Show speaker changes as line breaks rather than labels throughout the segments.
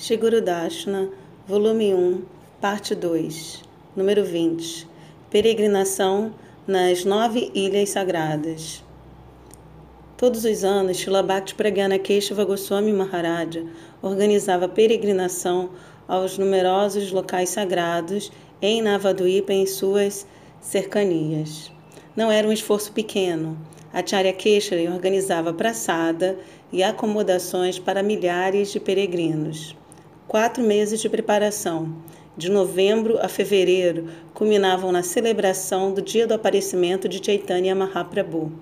Shigurudashna, volume 1, parte 2, número 20. Peregrinação nas nove ilhas sagradas. Todos os anos, Shila Bhakti Pragyana Keshava Goswami Maharaja organizava peregrinação aos numerosos locais sagrados em Navaduipa e em suas cercanias. Não era um esforço pequeno. Acharya Keshari organizava praçada e acomodações para milhares de peregrinos quatro meses de preparação. De novembro a fevereiro, culminavam na celebração do dia do aparecimento de Chaitanya Mahaprabhu.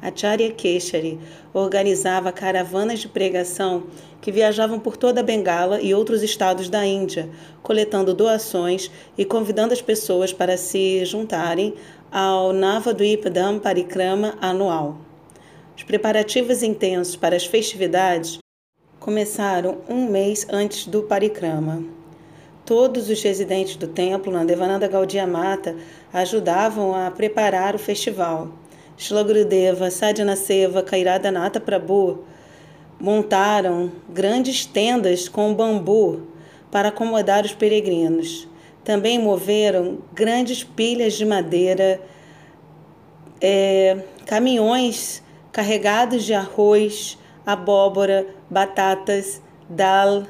Acharya Keshari organizava caravanas de pregação que viajavam por toda a Bengala e outros estados da Índia, coletando doações e convidando as pessoas para se juntarem ao Navadvipadam Parikrama anual. Os preparativos intensos para as festividades começaram um mês antes do parikrama. Todos os residentes do templo, na Devananda Gaudiya Mata, ajudavam a preparar o festival. Sadhana Seva, Kairadhanata Prabhu montaram grandes tendas com bambu para acomodar os peregrinos. Também moveram grandes pilhas de madeira, é, caminhões carregados de arroz, abóbora, batatas, dal,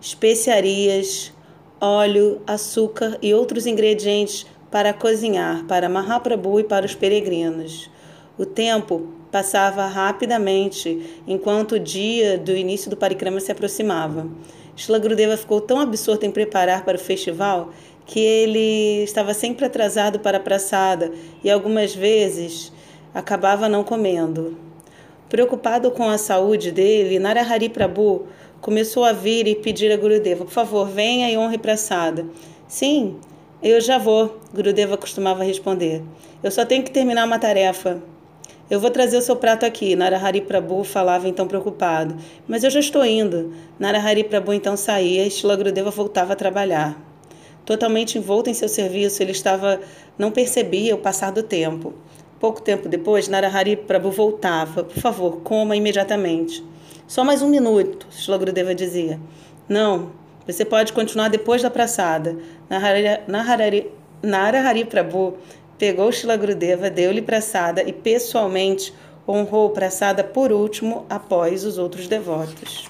especiarias, óleo, açúcar e outros ingredientes para cozinhar para Mahaprabhu e para os peregrinos. O tempo passava rapidamente enquanto o dia do início do parikrama se aproximava. Shila Grudeva ficou tão absorto em preparar para o festival que ele estava sempre atrasado para a praçada e algumas vezes acabava não comendo. Preocupado com a saúde dele, Narahari Prabhu começou a vir e pedir a Gurudeva, por favor, venha e honre Prasada. Sim, eu já vou, Gurudeva costumava responder. Eu só tenho que terminar uma tarefa. Eu vou trazer o seu prato aqui, Narahari Prabhu falava então preocupado. Mas eu já estou indo. Narahari Prabhu então saía e Shila Gurudeva voltava a trabalhar. Totalmente envolto em seu serviço, ele estava não percebia o passar do tempo. Pouco tempo depois, Narahari Prabhu voltava. Por favor, coma imediatamente. Só mais um minuto, Shlagrudeva dizia. Não, você pode continuar depois da praçada. Narahari, Narahari, Narahari Prabhu pegou Shilagrudeva, deu-lhe praçada e pessoalmente honrou praçada por último após os outros devotos.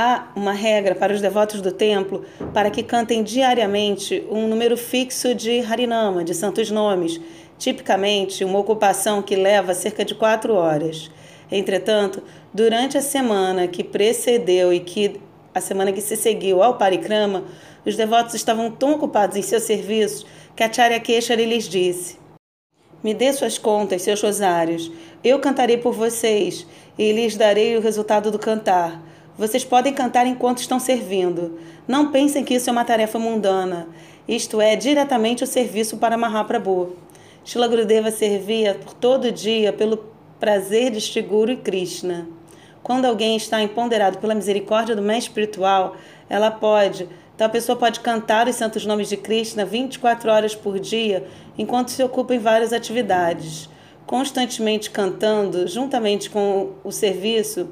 Há uma regra para os devotos do templo para que cantem diariamente um número fixo de Harinama, de santos nomes, tipicamente uma ocupação que leva cerca de quatro horas. Entretanto, durante a semana que precedeu e que a semana que se seguiu ao parikrama, os devotos estavam tão ocupados em seus serviços que a Charya Keshari lhes disse: Me dê suas contas, seus rosários. Eu cantarei por vocês e lhes darei o resultado do cantar. Vocês podem cantar enquanto estão servindo. Não pensem que isso é uma tarefa mundana. Isto é diretamente o serviço para Mahaprabhu. Shila Gurudeva servia por todo dia pelo prazer de Shri e Krishna. Quando alguém está empoderado pela misericórdia do mestre espiritual, ela pode, tal pessoa pode cantar os santos nomes de Krishna 24 horas por dia, enquanto se ocupa em várias atividades, constantemente cantando juntamente com o serviço.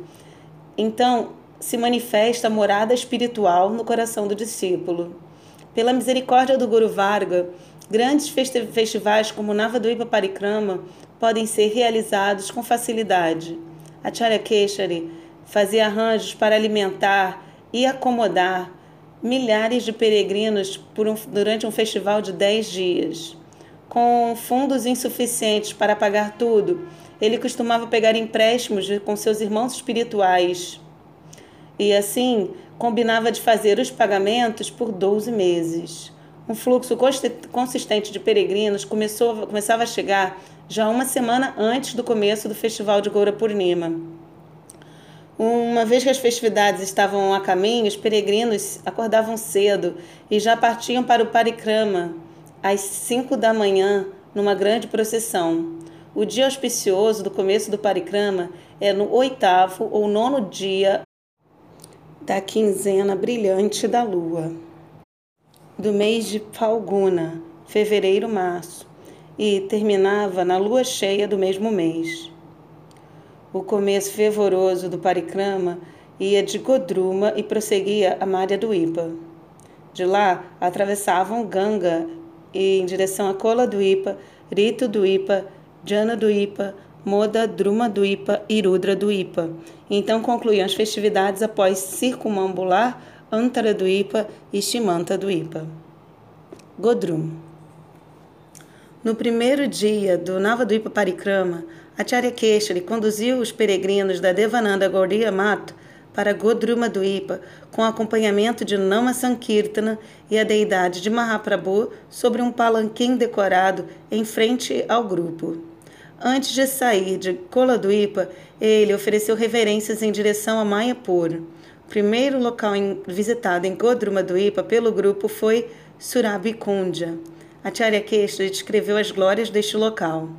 Então, se manifesta a morada espiritual no coração do discípulo. Pela misericórdia do Guru Varga, grandes festivais como Navadvipa Parikrama podem ser realizados com facilidade. Acharya Keshari fazia arranjos para alimentar e acomodar milhares de peregrinos um, durante um festival de dez dias. Com fundos insuficientes para pagar tudo, ele costumava pegar empréstimos com seus irmãos espirituais e assim combinava de fazer os pagamentos por 12 meses. Um fluxo consistente de peregrinos começou, começava a chegar já uma semana antes do começo do festival de Goura Purnima. Uma vez que as festividades estavam a caminho, os peregrinos acordavam cedo e já partiam para o Parikrama às 5 da manhã, numa grande procissão. O dia auspicioso do começo do Parikrama é no oitavo ou nono dia da quinzena brilhante da lua, do mês de Falguna, fevereiro-março, e terminava na lua cheia do mesmo mês. O começo fervoroso do parikrama ia de Godruma e prosseguia a Mária do Ipa. De lá, atravessavam Ganga em direção a Kola do Ipa, Rito do Ipa, Jana do Ipa, Moda, Druma do Ipa e Rudra do Ipa. Então concluíam as festividades após circumambular Antara do Ipa e Shimanta do Ipa. Godrum. No primeiro dia do Navaduipa Parikrama, Acharya Keshari conduziu os peregrinos da Devananda Gaudiya Mato para Godruma do Ipa, com acompanhamento de Nama Sankirtana e a deidade de Mahaprabhu sobre um palanquim decorado em frente ao grupo. Antes de sair de Coladuípa, ele ofereceu reverências em direção a Mayapur. O primeiro local em, visitado em Godrumaduípa pelo grupo foi Surabikundja. Acharya Keshri descreveu as glórias deste local.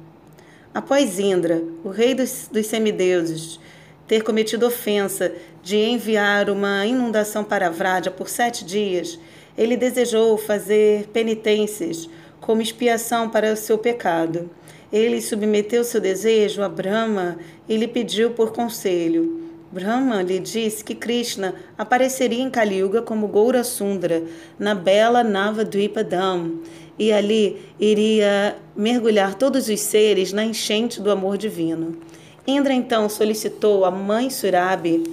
Após Indra, o rei dos, dos semideuses, ter cometido ofensa de enviar uma inundação para Vraja por sete dias, ele desejou fazer penitências como expiação para o seu pecado. Ele submeteu seu desejo a Brahma e lhe pediu por conselho. Brahma lhe disse que Krishna apareceria em Kali Yuga como Goura Sundra, na bela Navadvipadam, e ali iria mergulhar todos os seres na enchente do amor divino. Indra então solicitou à mãe Surabi,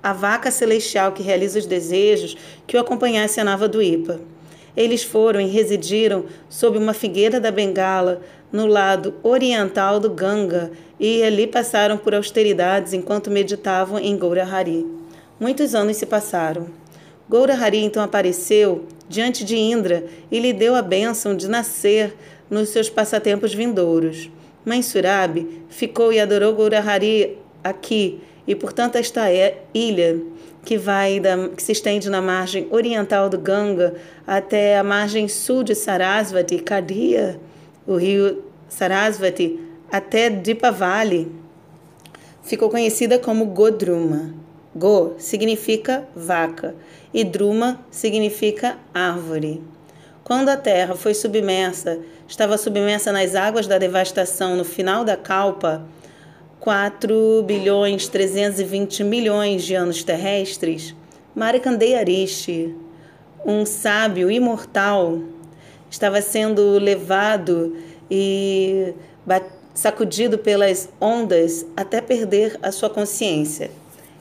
a vaca celestial que realiza os desejos, que o acompanhasse a Nava Ipa. Eles foram e residiram sob uma figueira da Bengala, no lado oriental do Ganga, e ali passaram por austeridades enquanto meditavam em Gaurahari. Muitos anos se passaram. Gaurahari então apareceu diante de Indra e lhe deu a bênção de nascer nos seus passatempos vindouros. Mãe Surabi ficou e adorou Gaurahari aqui, e portanto esta é ilha que vai da, que se estende na margem oriental do Ganga até a margem sul de Sarasvati, Kadia, o rio Sarasvati, até Dipavali, ficou conhecida como Godruma. Go significa vaca e Druma significa árvore. Quando a terra foi submersa, estava submersa nas águas da devastação no final da Kalpa, 4 bilhões 320 milhões de anos terrestres, Marikandeya Rishi, um sábio imortal, estava sendo levado e sacudido pelas ondas até perder a sua consciência.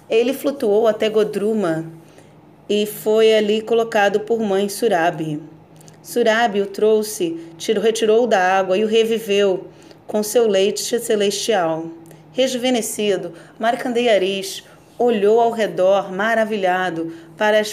Ele flutuou até Godruma e foi ali colocado por mãe Surabi. Surabi o trouxe, tirou, retirou da água e o reviveu com seu leite celestial. Rejuvenescido, Markandeyaris olhou ao redor, maravilhado, para as,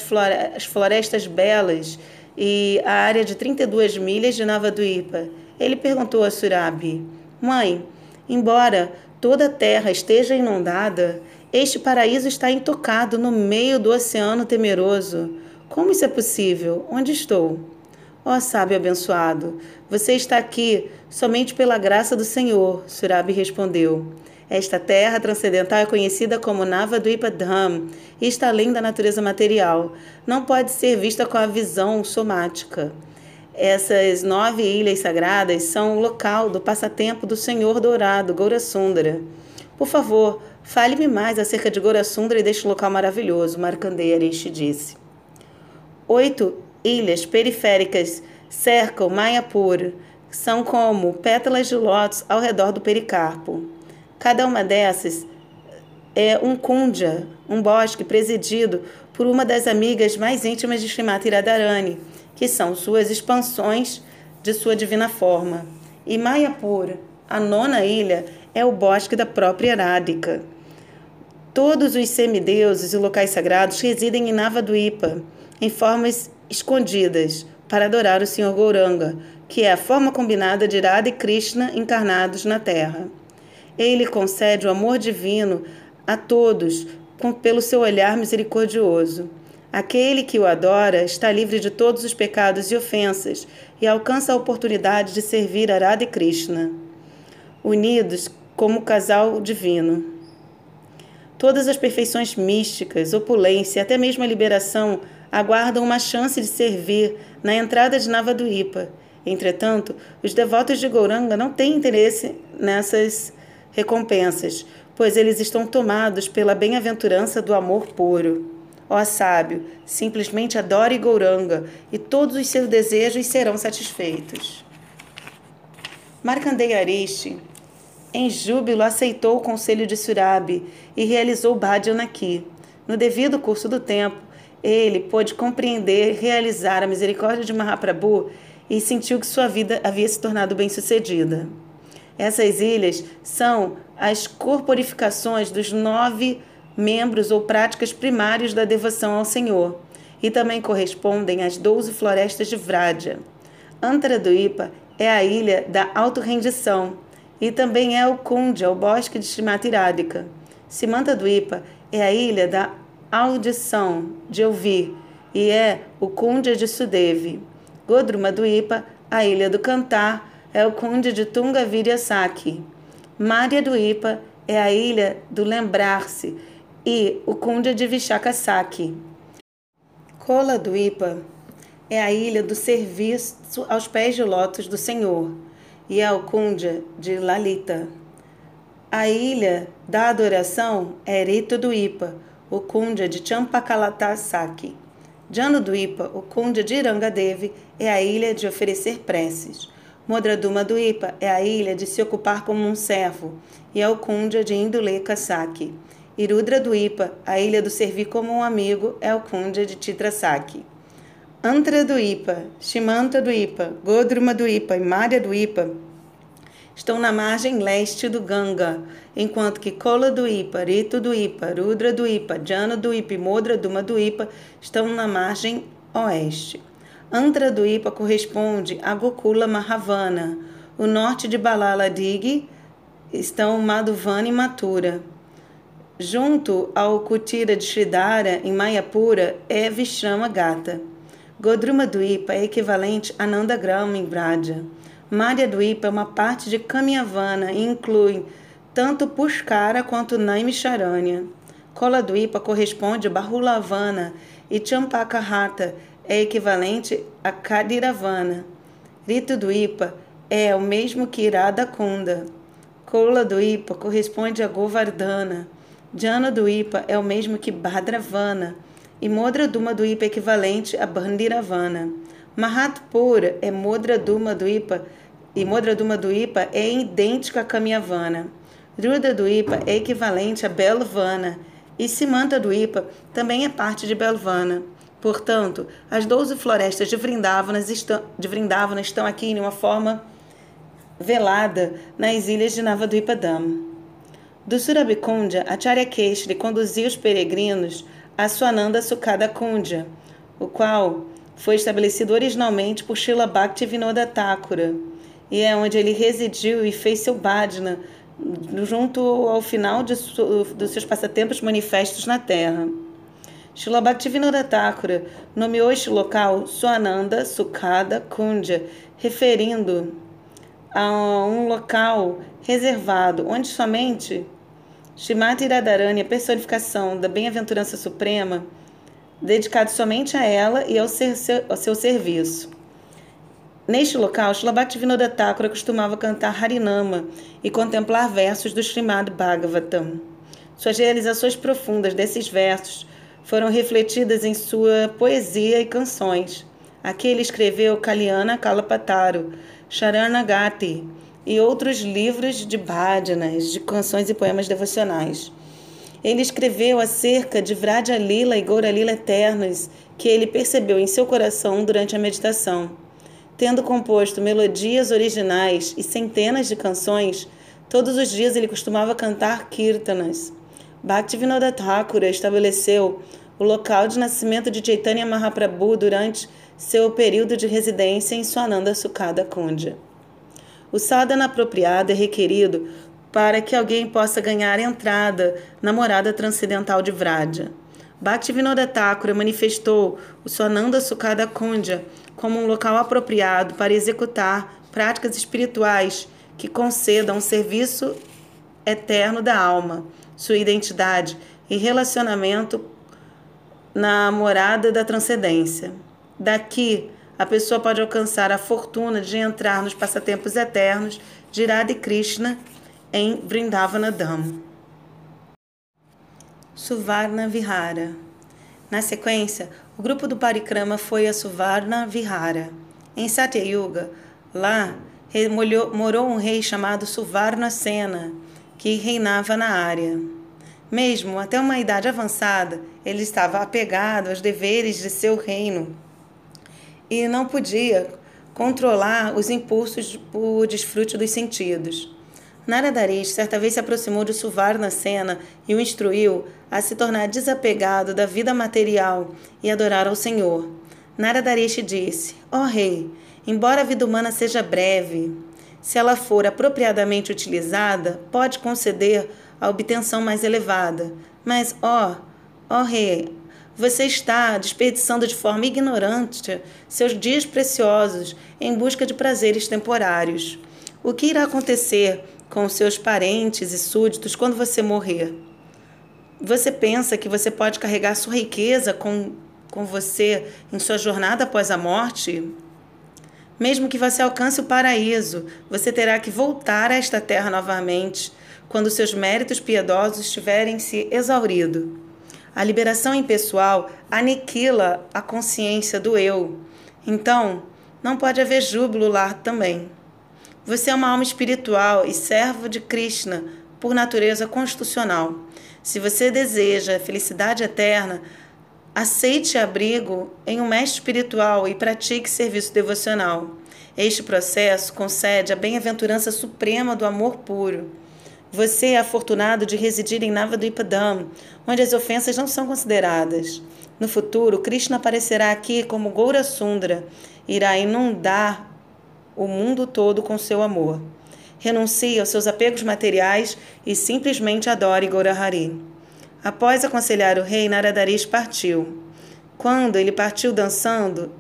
florestas belas e a área de 32 milhas de Navaduipa. Ele perguntou a Surabi: Mãe, embora toda a terra esteja inundada, este paraíso está intocado no meio do oceano temeroso. Como isso é possível? Onde estou? Ó oh, sábio abençoado, você está aqui somente pela graça do Senhor, Surabi respondeu. Esta terra transcendental é conhecida como Navadvipa Dham e está além da natureza material. Não pode ser vista com a visão somática. Essas nove ilhas sagradas são o local do passatempo do Senhor Dourado, Gaurasundara. Por favor, fale-me mais acerca de Gaurasundara e deste local maravilhoso, Markandeya Arishi disse. Oito ilhas periféricas cercam Mayapur, são como pétalas de lótus ao redor do pericarpo. Cada uma dessas é um kundja, um bosque presidido por uma das amigas mais íntimas de Srimati Radharani, que são suas expansões de sua divina forma. E Mayapur, a nona ilha, é o bosque da própria Radhika. Todos os semideuses e locais sagrados residem em Navaduipa, em formas escondidas, para adorar o Senhor Gouranga, que é a forma combinada de Radha e Krishna encarnados na Terra. Ele concede o amor divino a todos com, pelo seu olhar misericordioso. Aquele que o adora está livre de todos os pecados e ofensas e alcança a oportunidade de servir a Radha e Krishna, unidos como casal divino. Todas as perfeições místicas, opulência e até mesmo a liberação aguardam uma chance de servir na entrada de Navaduipa. Entretanto, os devotos de Gouranga não têm interesse nessas recompensas, pois eles estão tomados pela bem-aventurança do amor puro. Ó sábio, simplesmente adore Gouranga e todos os seus desejos serão satisfeitos. Markandeya Arishi, em júbilo, aceitou o conselho de Surabi e realizou Bhajanaki. No devido curso do tempo, ele pôde compreender e realizar a misericórdia de Mahaprabhu e sentiu que sua vida havia se tornado bem-sucedida. Essas ilhas são as corporificações dos nove membros ou práticas primários da devoção ao Senhor e também correspondem às doze florestas de Vrádia. Antaraduipa é a ilha da autorrendição e também é o Kundya, o bosque de Srimati Radhika. Simantaduipa é a ilha da audição, de ouvir, e é o Kundya de Sudevi. Godrumaduipa, a ilha do cantar, é o Kundya de Tunga. Maria do Ipa é a ilha do lembrar-se e o Kundya de Vishakasaki. Kola do Ipa é a ilha do serviço aos pés de lótus do Senhor e é o Kundya de Lalita. A ilha da adoração é Rito do Ipa, o Kundya de Champakalatasaki. Jano do Ipa, o Kundya de Irangadevi, é a ilha de oferecer preces. Modraduma do Ipa é a ilha de se ocupar como um servo, e o Kundya de Induleka Saki. Irudra do Ipa, a ilha do servir como um amigo, é o Kundya de Titrasaki. Antra do Ipa, Shimanta do Ipa, Godruma do Ipa e Mária do Ipa estão na margem leste do Ganga, enquanto que Kola do Ipa, Rito do Ipa, Rudra do Ipa, Jana do Ipa e Modra Duma do Ipa estão na margem oeste. Andhra do Ipa corresponde a Gokula Mahavana. O norte de Balala Dig estão Madhuvana e Mathura. Junto ao Kutira de Sridhara, em Mayapura, é Vishrama Gata. Godruma Ipa é equivalente a Nandagram em Braja. Madhya Ipa é uma parte de Kamyavana e inclui tanto Pushkara quanto Naimisharanya. Kola Ipa corresponde a Bahulavana e Champakahata é equivalente a Kadiravana. Rito Ipa é o mesmo que Irada Kunda. Kola Ipa corresponde a Govardhana. Jana Ipa é o mesmo que Bhadravana e Modra Duma do Ipa equivalente a Bandiravana. Mahatpura é Modra Duma do Ipa e Modra Duma do Ipa é idêntica a Kamyavana. Druda do Ipa é equivalente a Belvana e Simanta do Ipa também é parte de Belvana. Portanto, as doze florestas de Vrindavana estão, de estão aqui em uma forma velada nas ilhas de Navaduipadam. Do Surabikundya, Acharya Keshri conduziu os peregrinos a Swananda Sukada Kundya, o qual foi estabelecido originalmente por Srila Bhaktivinoda Thakura, e é onde ele residiu e fez seu bhajna junto ao final de, dos seus passatempos manifestos na Terra. Bhaktivinoda Thakura nomeou este local Swananda Sukada Kundya, referindo a um local reservado onde somente Shimati Radharani, a personificação da bem-aventurança suprema, dedicado somente a ela e ao, ser, ao seu serviço. Neste local, Shlabhaktivinoda Thakura costumava cantar Harinama e contemplar versos do Srimad Bhagavatam. Suas realizações profundas desses versos foram refletidas em sua poesia e canções. Aqui ele escreveu Kalyana Kalapataru, Sharanagati, e outros livros de bhajanas, de canções e poemas devocionais. Ele escreveu acerca de Vraja Lila e Goura Lila eternos que ele percebeu em seu coração durante a meditação. Tendo composto melodias originais e centenas de canções, todos os dias ele costumava cantar kirtanas. Bhaktivinoda Thakura estabeleceu o local de nascimento de Chaitanya Mahaprabhu durante seu período de residência em Swananda Sukada Kundya. O sadhana apropriado é requerido para que alguém possa ganhar entrada na morada transcendental de Vraja. Bhaktivinoda Thakura manifestou o Swananda Sukada Kundya como um local apropriado para executar práticas espirituais que concedam serviço eterno da alma, sua identidade e relacionamento na morada da transcendência. Daqui, a pessoa pode alcançar a fortuna de entrar nos passatempos eternos de Radha Krishna em Vrindavana Dham. Suvarna Vihara. Na sequência, o grupo do Parikrama foi a Suvarna Vihara. Em Satyayuga, lá morou um rei chamado Suvarna Sena, que reinava na área. Mesmo até uma idade avançada, ele estava apegado aos deveres de seu reino e não podia controlar os impulsos por desfrute dos sentidos. Naradarish certa vez se aproximou de Suvarna Sena e o instruiu a se tornar desapegado da vida material e adorar ao Senhor. Naradarish disse: Ó oh, rei, embora a vida humana seja breve, se ela for apropriadamente utilizada, pode conceder a obtenção mais elevada. Mas, ó, ó rei, você está desperdiçando de forma ignorante seus dias preciosos em busca de prazeres temporários. O que irá acontecer com seus parentes e súditos quando você morrer? Você pensa que você pode carregar sua riqueza com, com você em sua jornada após a morte? Mesmo que você alcance o paraíso, você terá que voltar a esta terra novamente quando seus méritos piedosos tiverem se exaurido. A liberação impessoal aniquila a consciência do eu. Então, não pode haver júbilo lá também. Você é uma alma espiritual e servo de Krishna por natureza constitucional. Se você deseja felicidade eterna, aceite abrigo em um mestre espiritual e pratique serviço devocional. Este processo concede a bem-aventurança suprema do amor puro. Você é afortunado de residir em Navadvipadam, onde as ofensas não são consideradas. No futuro, Krishna aparecerá aqui como Goura Sundra, irá inundar o mundo todo com seu amor. Renuncie aos seus apegos materiais e simplesmente adore Gaurahari. Após aconselhar o rei, Naradarish partiu. Quando ele partiu dançando,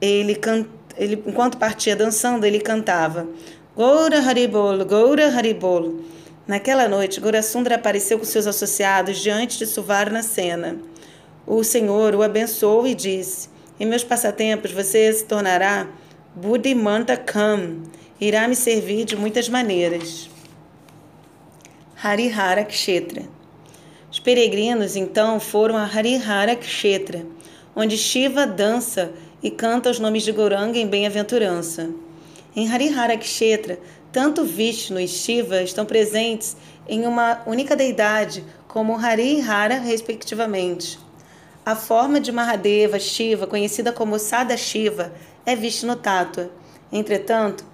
ele, can... ele enquanto partia dançando, ele cantava Goura Haribol, Goura Haribol. Naquela noite, Gorasundra apareceu com seus associados diante de Suvarna Sena. O Senhor o abençoou e disse: Em meus passatempos você se tornará Buddhimanta Kam, irá me servir de muitas maneiras. Harihara Kshetra. Os peregrinos então foram a Harihara Kshetra, onde Shiva dança e canta os nomes de Goranga em bem-aventurança. Em Harihara Kshetra, tanto Vishnu e Shiva estão presentes em uma única deidade, como Hari e Hara, respectivamente. A forma de Mahadeva Shiva, conhecida como Sada Shiva, é Vishnu Tattva. Entretanto,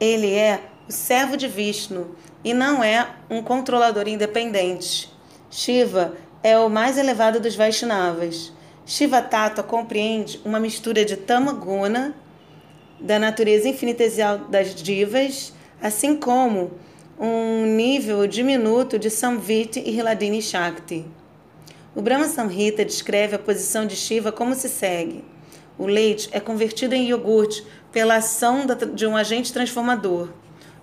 ele é o servo de Vishnu e não é um controlador independente. Shiva é o mais elevado dos Vaishnavas. Shiva Tattva compreende uma mistura de Tamaguna, da natureza infinitesimal das divas, assim como um nível diminuto de Samviti e Hiladini Shakti. O Brahma Samhita descreve a posição de Shiva como se segue. O leite é convertido em iogurte pela ação de um agente transformador.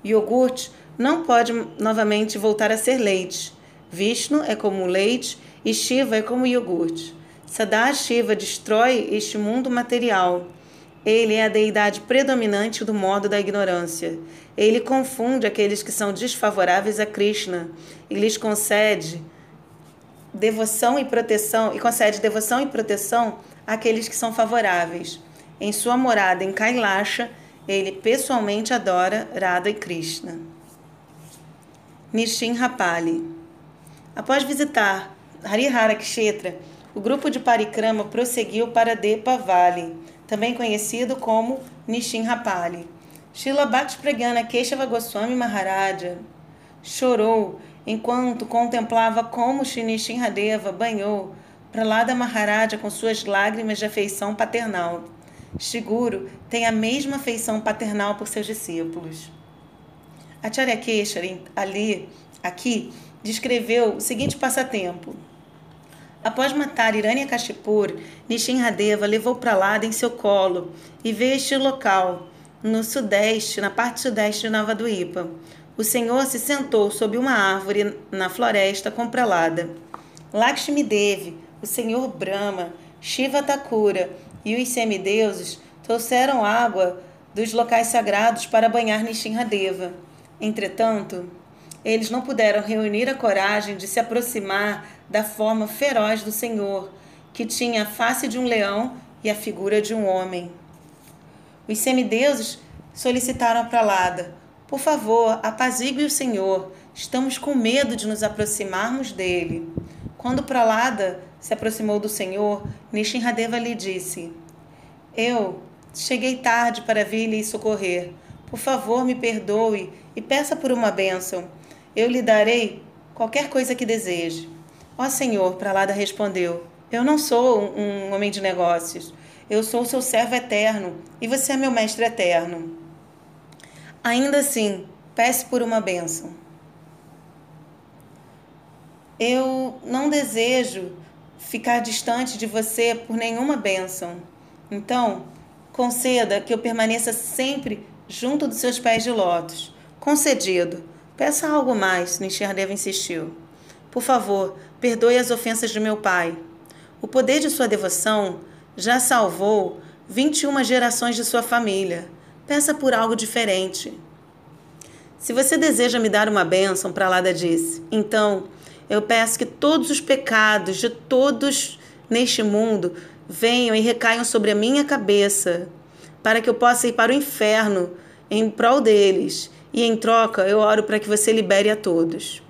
O iogurte não pode novamente voltar a ser leite. Vishnu é como o leite e Shiva é como o iogurte. Sadashiva destrói este mundo material ele é a deidade predominante do modo da ignorância. Ele confunde aqueles que são desfavoráveis a Krishna e lhes concede devoção e proteção e concede devoção e proteção àqueles que são favoráveis. Em sua morada em Kailasha, ele pessoalmente adora Radha e Krishna. Nishin Rapali. Após visitar Harihara Kshetra, o grupo de Parikrama prosseguiu para Depa Valley também conhecido como Nishin Rapali. Shila Bhakti Pragyana Keshava Goswami Maharaja chorou enquanto contemplava como Shri Hadeva banhou Pralada Maharaja com suas lágrimas de afeição paternal. Shiguro tem a mesma afeição paternal por seus discípulos. Acharya Keshari, ali, aqui, descreveu o seguinte passatempo. Após matar Hiranyakashipur, Nishinradeva levou Pralada em seu colo e veio este local, no sudeste, na parte sudeste de Navaduipa. O Senhor se sentou sob uma árvore na floresta com Pralada. Lakshmi Devi, o Senhor Brahma, Shiva Thakura e os semideuses trouxeram água dos locais sagrados para banhar Nishinradeva. Entretanto, eles não puderam reunir a coragem de se aproximar da forma feroz do Senhor, que tinha a face de um leão e a figura de um homem. Os semideuses solicitaram a Pralada: Por favor, apazigue o Senhor. Estamos com medo de nos aproximarmos dele. Quando Pralada se aproximou do Senhor, Nishinradeva lhe disse: Eu cheguei tarde para vir lhe socorrer. Por favor, me perdoe e peça por uma bênção. Eu lhe darei qualquer coisa que deseje. Ó Senhor, Pralada respondeu: Eu não sou um homem de negócios. Eu sou seu servo eterno e você é meu mestre eterno. Ainda assim, peça por uma bênção. Eu não desejo ficar distante de você por nenhuma bênção. Então, conceda que eu permaneça sempre junto dos seus pés de lótus. Concedido. Peça algo mais, Nishardeva insistiu. Por favor, perdoe as ofensas de meu pai. O poder de sua devoção já salvou 21 gerações de sua família. Peça por algo diferente. Se você deseja me dar uma bênção, Pralada disse, então eu peço que todos os pecados de todos neste mundo venham e recaiam sobre a minha cabeça, para que eu possa ir para o inferno em prol deles. E em troca, eu oro para que você libere a todos.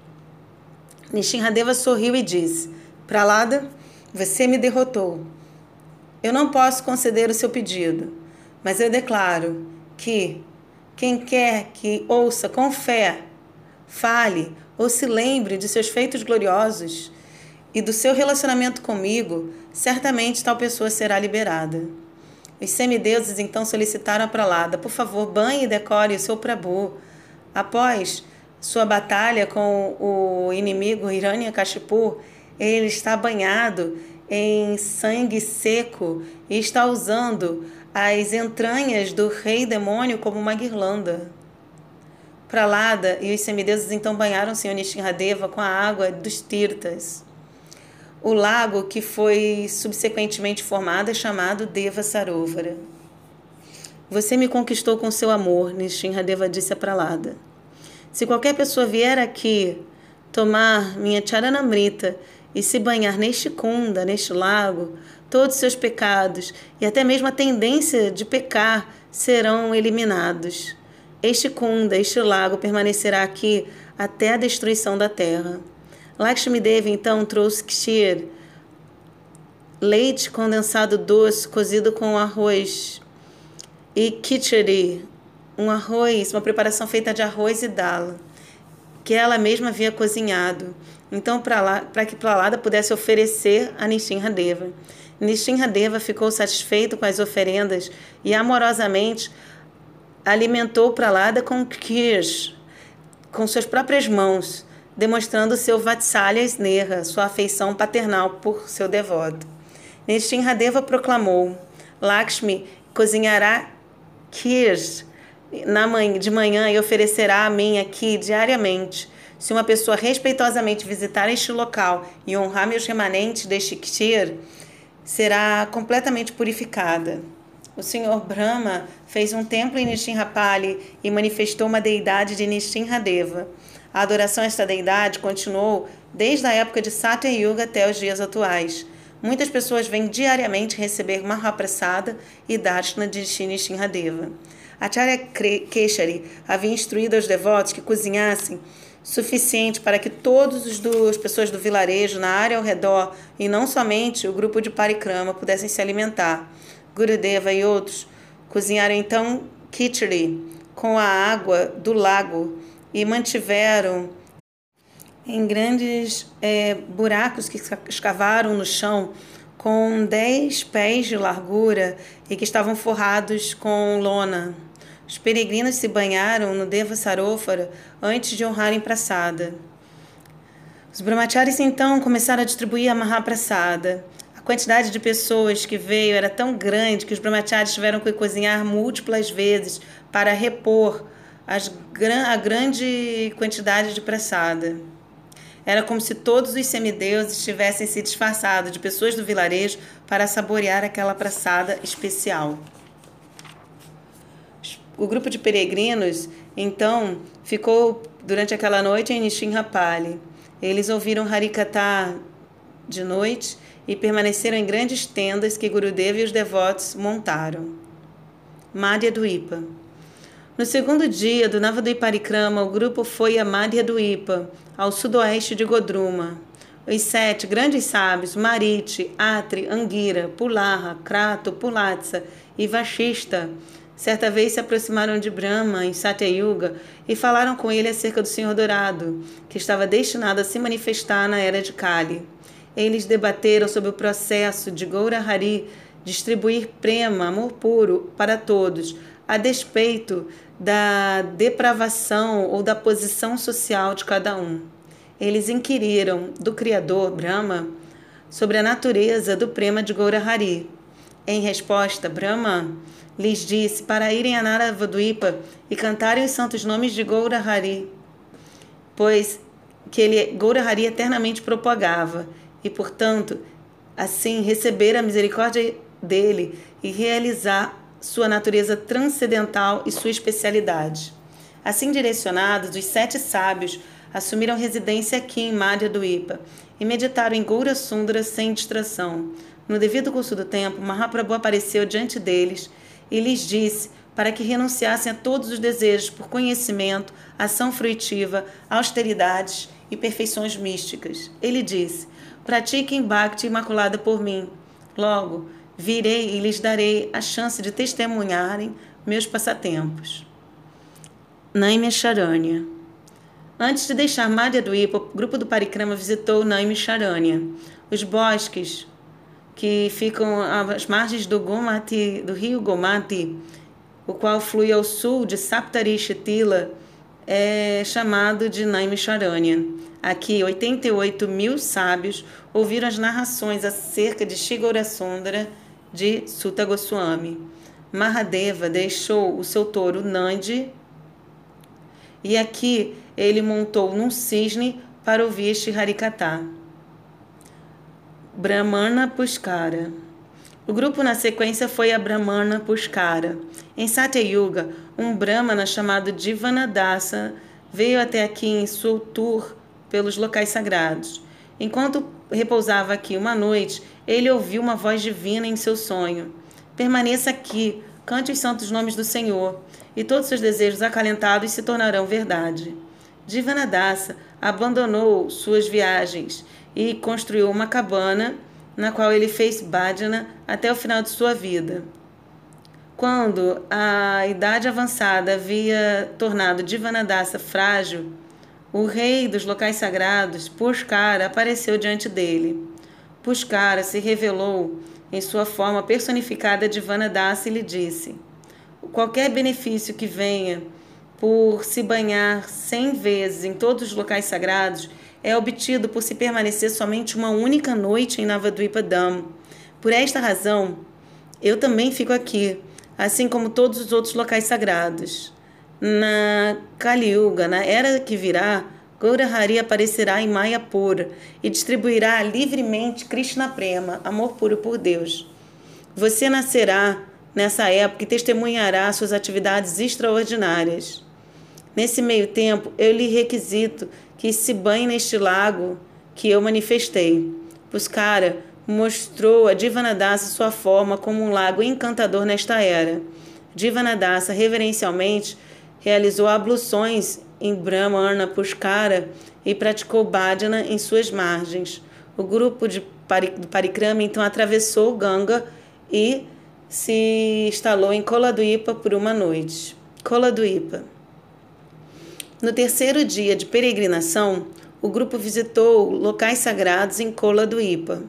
Nishinradeva sorriu e disse: Pralada, você me derrotou. Eu não posso conceder o seu pedido, mas eu declaro que quem quer que ouça com fé, fale ou se lembre de seus feitos gloriosos e do seu relacionamento comigo, certamente tal pessoa será liberada. Os semideuses então solicitaram a Pralada, por favor, banhe e decore o seu Prabhu. Após sua batalha com o inimigo Hiranyakashipu, ele está banhado em sangue seco e está usando as entranhas do rei demônio como uma guirlanda. Pralada e os semideuses então banharam o Senhor Nishinradeva com a água dos Tirtas. O lago que foi subsequentemente formado é chamado Deva Sarovara. Você me conquistou com seu amor, Nishinradeva disse a Pralada. Se qualquer pessoa vier aqui tomar minha charanamrita e se banhar neste kunda, neste lago, todos seus pecados e até mesmo a tendência de pecar serão eliminados. Este kunda, este lago, permanecerá aqui até a destruição da terra. Lakshmi Devi então trouxe kshir, leite condensado doce cozido com arroz, e kichari, um arroz, uma preparação feita de arroz e dala, que ela mesma havia cozinhado. Então, para que Pralada pudesse oferecer a Nishinradeva. Nishinradeva ficou satisfeito com as oferendas e amorosamente alimentou Pralada com kirsch, com suas próprias mãos, demonstrando seu Vatsalya Sneha, sua afeição paternal por seu devoto. Nishinradeva proclamou: Lakshmi cozinhará kirsch na manhã, de manhã e oferecerá a mim aqui diariamente. Se uma pessoa respeitosamente visitar este local e honrar meus remanentes deste kshir, será completamente purificada. O Senhor Brahma fez um templo em Nishinrapali e manifestou uma deidade de Nishinradeva. A adoração a esta deidade continuou desde a época de Satya Yuga até os dias atuais. Muitas pessoas vêm diariamente receber Mahaprasada e Darshana de Nishinradeva. Acharya Keshari havia instruído aos devotos que cozinhassem suficiente para que todas as pessoas do vilarejo, na área ao redor, e não somente o grupo de Parikrama, pudessem se alimentar. Gurudeva e outros cozinharam então khichdi com a água do lago e mantiveram em grandes é, buracos que escavaram no chão com dez pés de largura e que estavam forrados com lona. Os peregrinos se banharam no Deva Sarofara antes de honrarem Praçada. Os brahmacharis então começaram a distribuir a Mahaprasada. A quantidade de pessoas que veio era tão grande que os brahmacharis tiveram que cozinhar múltiplas vezes para repor as, a grande quantidade de pressada. Era como se todos os semideuses tivessem se disfarçado de pessoas do vilarejo para saborear aquela pressada especial. o grupo de peregrinos, então, ficou durante aquela noite em Nishinrapali. Eles ouviram Harikata de noite e permaneceram em grandes tendas que Gurudeva e os devotos montaram. Madhya Duipa No segundo dia do Navadviparikrama, o grupo foi a Madhya Duipa, ao sudoeste de Godruma. Os sete grandes sábios, Marite, Atri, Angira, Pularra, Krato, Pulatsa e Vashista, certa vez se aproximaram de Brahma em Satyayuga e falaram com ele acerca do Senhor Dourado, que estava destinado a se manifestar na era de Kali. Eles debateram sobre o processo de Goura Hari distribuir prema, amor puro, para todos, a despeito da depravação ou da posição social de cada um. Eles inquiriram do Criador, Brahma, sobre a natureza do prema de Goura Hari. Em resposta, Brahma lhes disse para irem a Naravadvipa e cantarem os santos nomes de Goura Hari, pois que ele Goura Hari eternamente propagava e, portanto, assim receber a misericórdia dele e realizar sua natureza transcendental e sua especialidade. Assim direcionados, os sete sábios assumiram residência aqui em Madhya Duipa e meditaram em Goura Sundara sem distração. No devido curso do tempo, Mahaprabhu apareceu diante deles e lhes disse para que renunciassem a todos os desejos por conhecimento, ação fruitiva, austeridades e perfeições místicas. Ele disse: Pratiquem Bhakti imaculada por mim. Logo, virei e lhes darei a chance de testemunharem meus passatempos. Naime Charanya Antes de deixar Madhya Dweepa, o grupo do Parikrama visitou Naime Charanya, os bosques que ficam às margens do Gomati, do rio Gomati, o qual flui ao sul de Saptari Shetila, é chamado de Naimisharanya. Aqui, 88 mil sábios ouviram as narrações acerca de Shigora Sundara de Sutta Goswami. Mahadeva deixou o seu touro Nandi e aqui ele montou num cisne para ouvir este Harikata. Brahmana Pushkara. O grupo na sequência foi a Brahmana Pushkara. Em Satyayuga, um Brahmana chamado Divanadasa veio até aqui em seu tour pelos locais sagrados. Enquanto repousava aqui uma noite, ele ouviu uma voz divina em seu sonho. Permaneça aqui, cante os santos nomes do Senhor, e todos seus desejos acalentados se tornarão verdade. Divanadasa abandonou suas viagens e construiu uma cabana na qual ele fez bhajana até o final de sua vida. Quando a idade avançada havia tornado Divanadasa frágil, o rei dos locais sagrados, Pushkara, apareceu diante dele. Pushkara se revelou em sua forma personificada de Vanadasa e lhe disse: Qualquer benefício que venha por se banhar cem vezes em todos os locais sagrados é obtido por se permanecer somente uma única noite em Navadvipa Dham. Por esta razão, eu também fico aqui, assim como todos os outros locais sagrados. Na Kali Yuga, na era que virá, Gaurahari aparecerá em Mayapura e distribuirá livremente Krishna Prema, amor puro por Deus. Você nascerá nessa época e testemunhará suas atividades extraordinárias. Nesse meio tempo, eu lhe requisito que se banhe neste lago que eu manifestei. Puskara mostrou a Divanadasa sua forma como um lago encantador nesta era. Divanadasa, reverencialmente, realizou abluções em Brahmana Puskara e praticou bhajana em suas margens. O grupo de Parikrama então atravessou o Ganga e se instalou em Koladuipa por uma noite. Koladuipa. No terceiro dia de peregrinação, o grupo visitou locais sagrados em Kola do Ipa.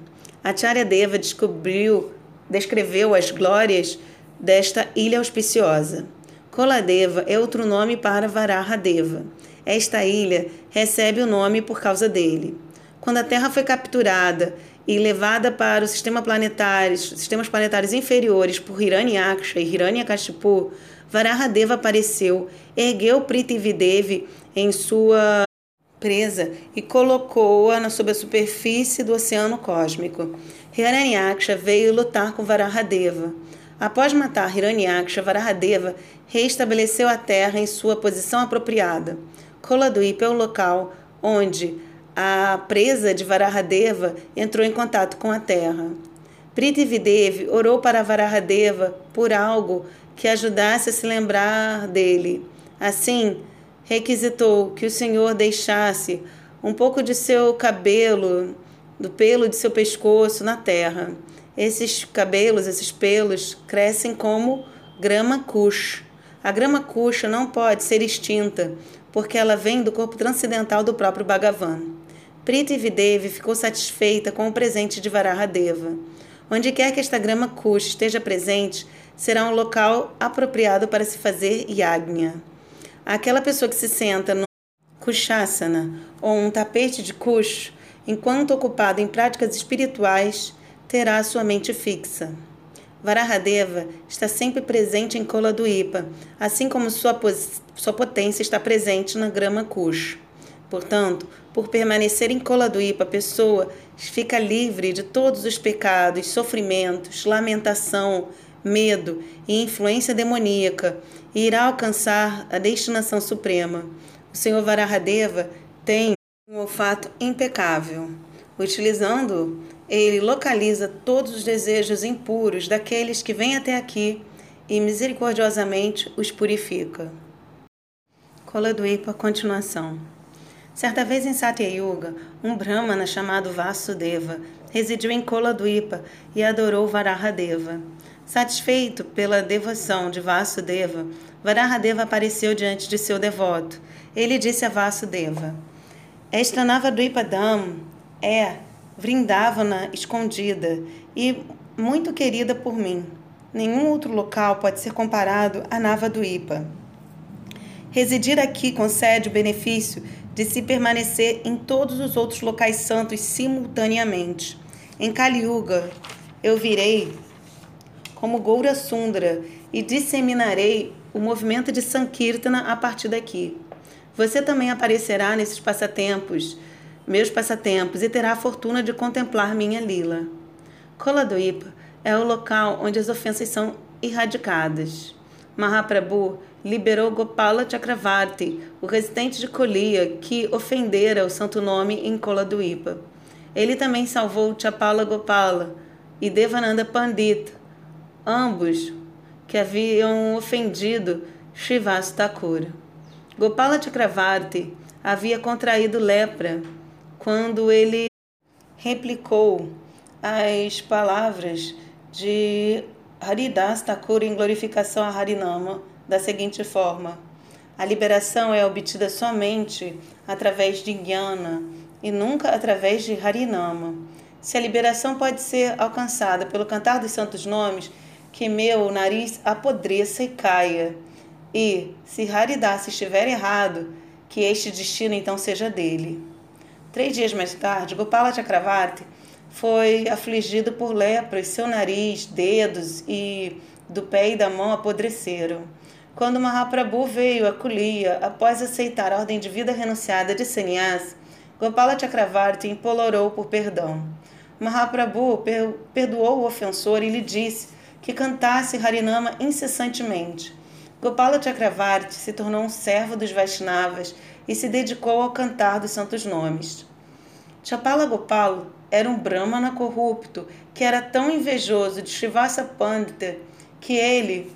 Acharya Deva descobriu, descreveu as glórias desta ilha auspiciosa. Koladeva é outro nome para Varahadeva. Esta ilha recebe o nome por causa dele. Quando a Terra foi capturada e levada para o sistema planetário, sistemas planetários inferiores por Hiranyaksha e Hiranyakashipu, Varahadeva apareceu, ergueu Prithvidevi em sua presa e colocou-a sob a superfície do oceano cósmico. Hiranyaksha veio lutar com Varahadeva. Após matar Hiranyaksha, Varahadeva reestabeleceu a terra em sua posição apropriada. Koladuipa é o local onde a presa de Varahadeva entrou em contato com a terra. Prithvidev orou para Varahadeva por algo que ajudasse a se lembrar dele. Assim, requisitou que o Senhor deixasse um pouco de seu cabelo, do pelo de seu pescoço na terra. Esses cabelos, esses pelos, crescem como grama kush. A grama kush não pode ser extinta, porque ela vem do corpo transcendental do próprio Bhagavan. Priti Videvi ficou satisfeita com o presente de Varahadeva. Onde quer que esta grama kush esteja presente, será um local apropriado para se fazer yagna. Aquela pessoa que se senta no kushasana ou um tapete de kush, enquanto ocupado em práticas espirituais, terá sua mente fixa. Varahadeva está sempre presente em Koladuipa, assim como sua, sua potência está presente na grama kush. Portanto, por permanecer em Koladuipa, a pessoa fica livre de todos os pecados, sofrimentos, lamentação, medo e influência demoníaca e irá alcançar a destinação suprema. O Senhor Varahadeva tem um olfato impecável. Utilizando, ele localiza todos os desejos impuros daqueles que vêm até aqui e misericordiosamente os purifica. Koladwipa, continuação. Certa vez em Satya Yuga, um brahmana chamado Vasudeva residiu em Koladwipa e adorou Varahadeva. Satisfeito pela devoção de Vasudeva, Varahadeva apareceu diante de seu devoto. Ele disse a Vasudeva: Esta Navadvipadam é Vrindavana escondida e muito querida por mim. Nenhum outro local pode ser comparado a Navadvipa. Residir aqui concede o benefício de se permanecer em todos os outros locais santos simultaneamente. Em Kali Yuga, eu virei como Goura Sundra e disseminarei o movimento de Sankirtana a partir daqui. Você também aparecerá nesses passatempos, meus passatempos, e terá a fortuna de contemplar minha lila. Koladoipa é o local onde as ofensas são erradicadas. Mahaprabhu liberou Gopala Chakravarti, o residente de Kolia, que ofendera o santo nome em Koladuipa. Ele também salvou Chapala Gopala e Devananda Pandita, ambos que haviam ofendido Shivas Thakur. Gopala Chakravarti havia contraído lepra quando ele replicou as palavras de Haridas Thakur em glorificação a Harinama da seguinte forma: A liberação é obtida somente através de Jnana e nunca através de Harinama. Se a liberação pode ser alcançada pelo cantar dos santos nomes, que meu nariz apodreça e caia. E, se Haridas estiver errado, que este destino então seja dele. Três dias mais tarde, Gopala Chakravarti foi afligido por lepra e seu nariz, dedos e do pé e da mão apodreceram. Quando Mahaprabhu veio a Kulia, após aceitar a ordem de vida renunciada de Sannyas, Gopala Chakravarti implorou por perdão. Mahaprabhu perdoou o ofensor e lhe disse que cantasse Harinama incessantemente. Gopala Chakravarti se tornou um servo dos Vaishnavas e se dedicou ao cantar dos santos nomes. Chapala Gopala era um brahmana corrupto que era tão invejoso de Shivasa Pandita que ele,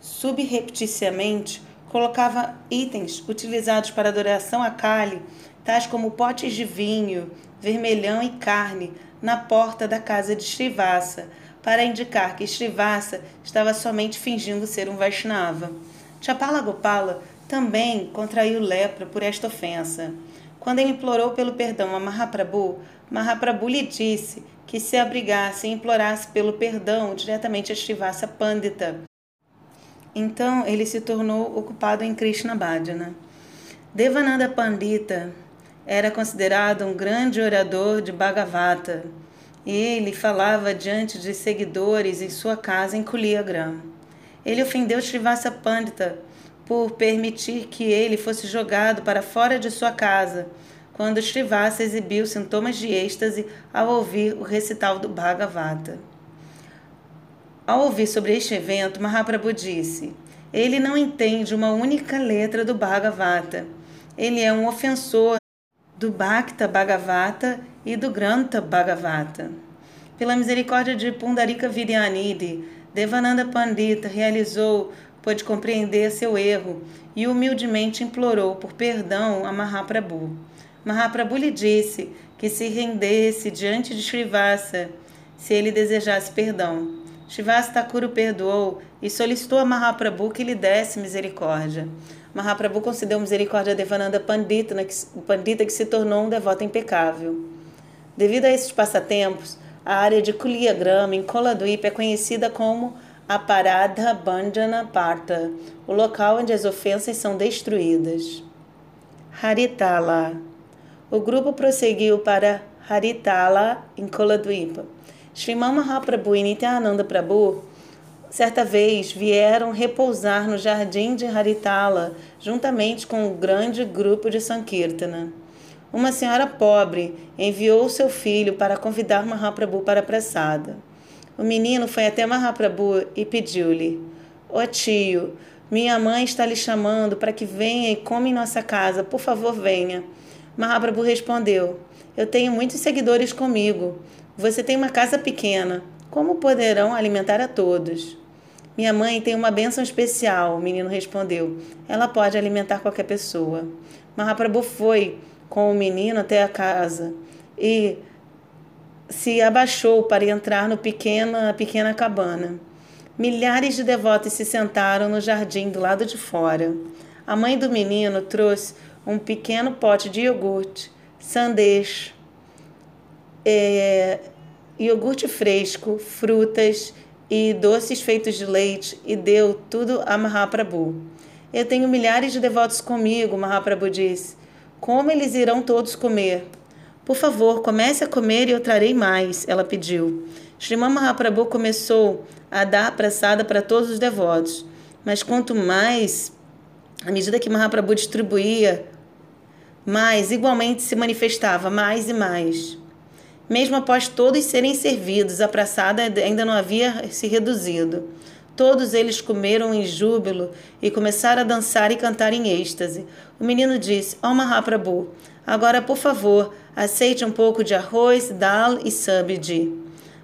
subrepticiamente, colocava itens utilizados para adoração a Kali, tais como potes de vinho, vermelhão e carne, na porta da casa de Srivasa, para indicar que Srivasa estava somente fingindo ser um Vaishnava. Chapala Gopala também contraiu lepra por esta ofensa. Quando ele implorou pelo perdão a Mahaprabhu, Mahaprabhu lhe disse que se abrigasse e implorasse pelo perdão diretamente a Srivasa Pandita. Então ele se tornou ocupado em Krishna Bhajana. Devananda Pandita era considerado um grande orador de Bhagavata ele falava diante de seguidores em sua casa em Kuliagram. Ele ofendeu Srivasa Pandita por permitir que ele fosse jogado para fora de sua casa, quando Srivasa exibiu sintomas de êxtase ao ouvir o recital do Bhagavata. Ao ouvir sobre este evento, Mahaprabhu disse: Ele não entende uma única letra do Bhagavata. Ele é um ofensor do Bhakta Bhagavata e do Grantha Bhagavata. Pela misericórdia de Pundarika Viryanidhi, Devananda Pandita realizou, pôde compreender seu erro e humildemente implorou por perdão a Mahaprabhu. Mahaprabhu lhe disse que se rendesse diante de Srivasa se ele desejasse perdão. Shivasa Thakur o perdoou e solicitou a Mahaprabhu que lhe desse misericórdia. Mahaprabhu concedeu misericórdia a Devananda Pandita, Pandita que se tornou um devoto impecável. Devido a esses passatempos, a área de Kuliagrama, em Koladwip, é conhecida como a Paradha Bandhana Parta, o local onde as ofensas são destruídas. Haritala. O grupo prosseguiu para Haritala, em Koladwipa. Sriman Mahaprabhu e Nityananda Prabhu certa vez vieram repousar no jardim de Haritala, juntamente com um grande grupo de Sankirtana. Uma senhora pobre enviou seu filho para convidar Mahaprabhu para a pressada. O menino foi até Mahaprabhu e pediu-lhe: Ó oh, tio, minha mãe está lhe chamando para que venha e come em nossa casa. Por favor, venha. Mahaprabhu respondeu: Eu tenho muitos seguidores comigo. Você tem uma casa pequena. Como poderão alimentar a todos? Minha mãe tem uma bênção especial, o menino respondeu. Ela pode alimentar qualquer pessoa. Mahaprabhu foi com o menino até a casa e se abaixou para entrar no pequena, pequena cabana. Milhares de devotos se sentaram no jardim do lado de fora. A mãe do menino trouxe um pequeno pote de iogurte, sandesh, é, iogurte fresco, frutas e doces feitos de leite e deu tudo a Mahaprabhu. Eu tenho milhares de devotos comigo, Mahaprabhu disse. Como eles irão todos comer? Por favor, comece a comer e eu trarei mais, ela pediu. Sriman Mahaprabhu começou a dar pressada para todos os devotos, mas quanto mais, à medida que Mahaprabhu distribuía, mais igualmente se manifestava mais e mais. Mesmo após todos serem servidos, a praçada ainda não havia se reduzido. Todos eles comeram em júbilo e começaram a dançar e cantar em êxtase. O menino disse: Ó oh, Mahaprabhu, agora por favor, aceite um pouco de arroz, dal e sabji.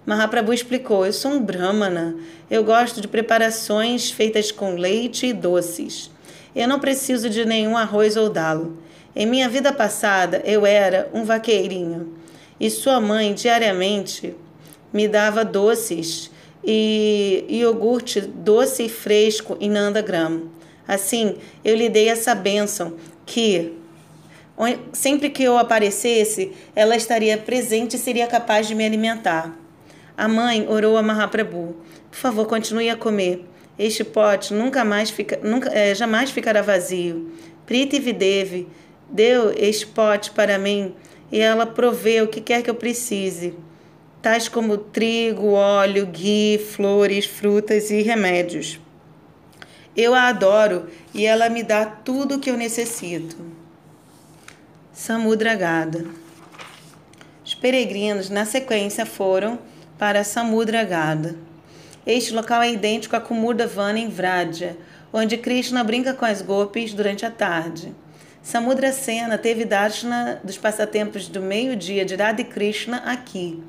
Mahaprabhu explicou: Eu sou um brahmana. Eu gosto de preparações feitas com leite e doces. Eu não preciso de nenhum arroz ou dal. Em minha vida passada, eu era um vaqueirinho e sua mãe diariamente me dava doces e iogurte doce e fresco em Nandagram. Assim, eu lhe dei essa bênção que sempre que eu aparecesse, ela estaria presente e seria capaz de me alimentar. A mãe orou a Mahaprabhu: Por favor, continue a comer. Este pote nunca mais fica, nunca, é, jamais ficará vazio. Priti Videvi deu este pote para mim e ela provê o que quer que eu precise, tais como trigo, óleo, ghee, flores, frutas e remédios. Eu a adoro e ela me dá tudo o que eu necessito. Samudragada. Os peregrinos, na sequência, foram para Samudragada. Este local é idêntico a Kumurdavana em Vraja, onde Krishna brinca com as gopis durante a tarde. Samudra Sena teve darshana dos passatempos do meio-dia de Radha Krishna aqui.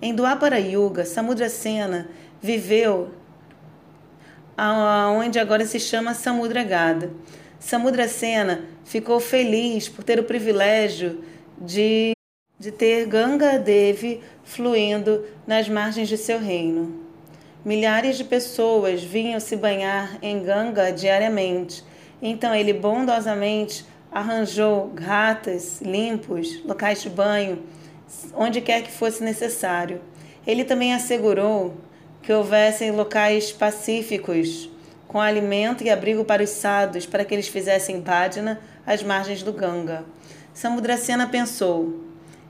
Em Dwapara Yuga, Samudra Sena viveu onde agora se chama Samudra Samudra Sena ficou feliz por ter o privilégio de, de ter Ganga Devi fluindo nas margens de seu reino. Milhares de pessoas vinham se banhar em Ganga diariamente. Então ele bondosamente arranjou ratas limpos, locais de banho, onde quer que fosse necessário. Ele também assegurou que houvessem locais pacíficos, com alimento e abrigo para os sados, para que eles fizessem bhajana às margens do Ganga. Samudrasena pensou: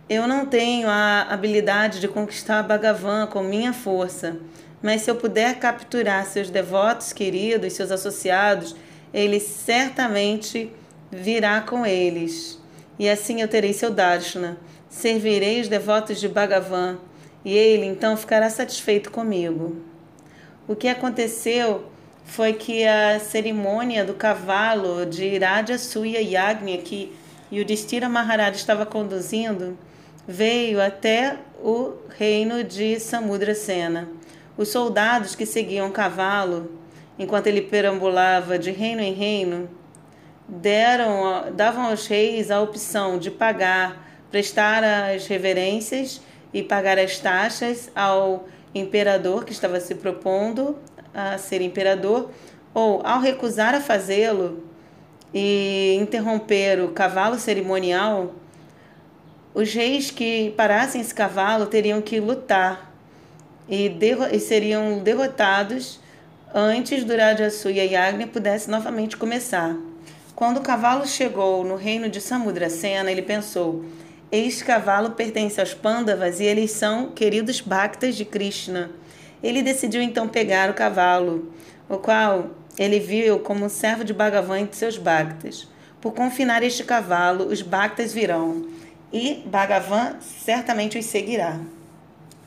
Eu não tenho a habilidade de conquistar Bhagavan com minha força, mas se eu puder capturar seus devotos queridos, seus associados, eles certamente virá com eles. E assim eu terei seu darshana. Servirei os devotos de Bhagavan, e ele então ficará satisfeito comigo. o que aconteceu foi que a cerimônia do cavalo de Raja Suya Yagni, que Yudhishthira Maharaj estava conduzindo, veio até o reino de Samudrasena. Os soldados que seguiam o cavalo, enquanto ele perambulava de reino em reino, deram, davam aos reis a opção de pagar, prestar as reverências e pagar as taxas ao imperador que estava se propondo a ser imperador, ou ao recusar a fazê-lo e interromper o cavalo cerimonial, os reis que parassem esse cavalo teriam que lutar e, derro e seriam derrotados antes do Rajasuya Yagni pudesse novamente começar. Quando o cavalo chegou no reino de Samudrasena, ele pensou: Este cavalo pertence aos Pandavas e eles são queridos Bhaktas de Krishna. Ele decidiu então pegar o cavalo, o qual ele viu como servo de Bhagavan de seus Bhaktas. Por confinar este cavalo, os Bhaktas virão, e Bhagavan certamente os seguirá.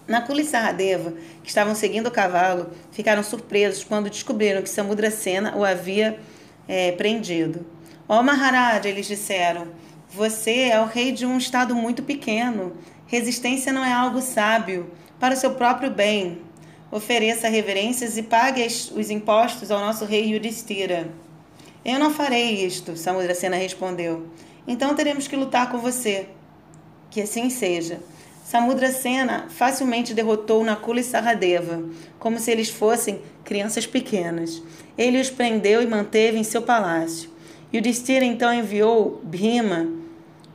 Nakula e Saradeva, que estavam seguindo o cavalo, ficaram surpresos quando descobriram que Samudrasena o havia é, prendido. Ó oh, Maharaj, eles disseram, você é o rei de um estado muito pequeno. Resistência não é algo sábio. Para o seu próprio bem, ofereça reverências e pague os impostos ao nosso rei Yudhishthira. Eu não farei isto, Samudrasena respondeu. Então teremos que lutar com você. Que assim seja. Samudrasena facilmente derrotou Nakula e Saradeva, como se eles fossem crianças pequenas. Ele os prendeu e manteve em seu palácio. Yudhishthira então enviou Bhima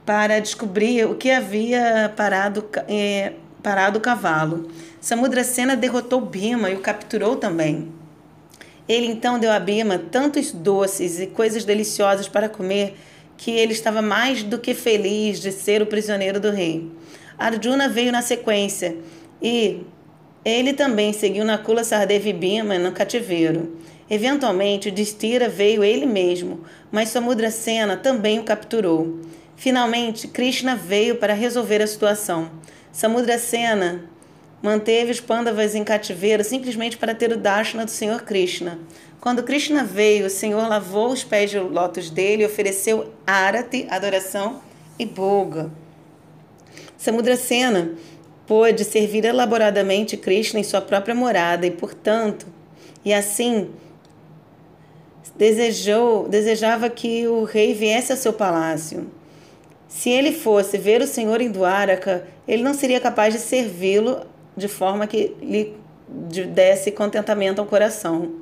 para descobrir o que havia parado, é, parado o cavalo. Samudrasena derrotou Bhima e o capturou também. Ele então deu a Bhima tantos doces e coisas deliciosas para comer que ele estava mais do que feliz de ser o prisioneiro do rei. Arjuna veio na sequência e ele também seguiu Nakula Sardev Bhima no cativeiro. Eventualmente, Distira veio ele mesmo, mas Samudrasena também o capturou. Finalmente, Krishna veio para resolver a situação. Samudrasena manteve os Pandavas em cativeiro simplesmente para ter o darshana do Senhor Krishna. Quando Krishna veio, o Senhor lavou os pés de lótus dele e ofereceu arati, adoração, e boga. Samudrasena pôde servir elaboradamente Krishna em sua própria morada e, portanto, e assim desejou, desejava que o rei viesse ao seu palácio. Se ele fosse ver o Senhor em Dwaraka, ele não seria capaz de servi-lo de forma que lhe desse contentamento ao coração.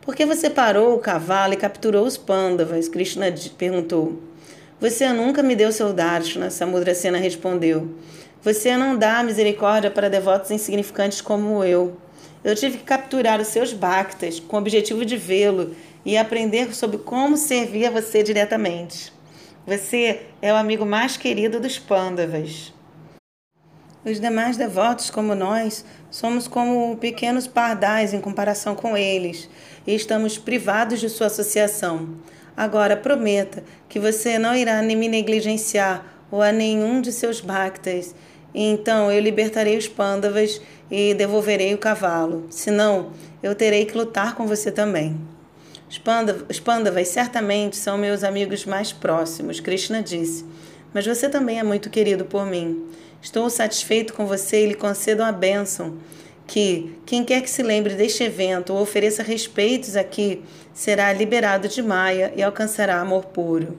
Por que você parou o cavalo e capturou os pândavas? Krishna perguntou. Você nunca me deu seu darshana, Samudrasena respondeu. Você não dá misericórdia para devotos insignificantes como eu. Eu tive que capturar os seus bhaktas com o objetivo de vê-lo e aprender sobre como servir a você diretamente. Você é o amigo mais querido dos pândavas. Os demais devotos, como nós, somos como pequenos pardais em comparação com eles e estamos privados de sua associação. Agora prometa que você não irá me negligenciar ou a nenhum de seus bhaktas. E então eu libertarei os pândavas e devolverei o cavalo. Senão, eu terei que lutar com você também. Os pândavas certamente são meus amigos mais próximos, Krishna disse. Mas você também é muito querido por mim. Estou satisfeito com você e lhe concedo uma bênção que quem quer que se lembre deste evento ou ofereça respeitos aqui será liberado de Maia e alcançará amor puro.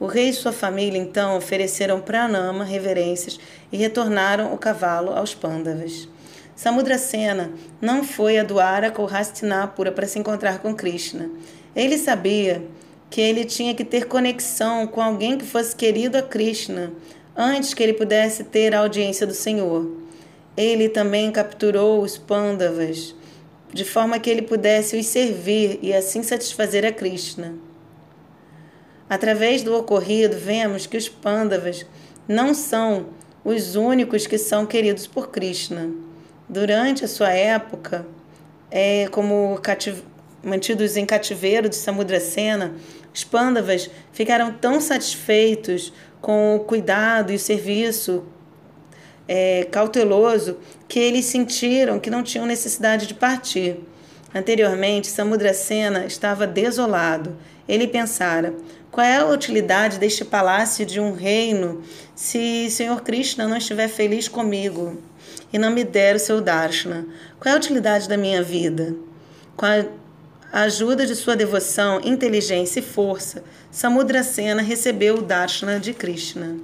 O rei e sua família então ofereceram pranama, reverências e retornaram o cavalo aos pândavas. Samudrasena não foi a Dwaraka ou Hastinapura para se encontrar com Krishna. Ele sabia que ele tinha que ter conexão com alguém que fosse querido a Krishna antes que ele pudesse ter a audiência do Senhor. Ele também capturou os Pandavas de forma que ele pudesse os servir e assim satisfazer a Krishna. Através do ocorrido, vemos que os Pandavas não são os únicos que são queridos por Krishna durante a sua época, é, como cativ... mantidos em cativeiro de Samudrasena, os Pandavas ficaram tão satisfeitos com o cuidado e o serviço é, cauteloso que eles sentiram que não tinham necessidade de partir. Anteriormente, Samudrasena estava desolado. Ele pensara: qual é a utilidade deste palácio de um reino se Senhor Krishna não estiver feliz comigo e não me der o seu darshana? Qual é a utilidade da minha vida? Com a ajuda de sua devoção, inteligência e força, Samudrasena recebeu o darshana de Krishna.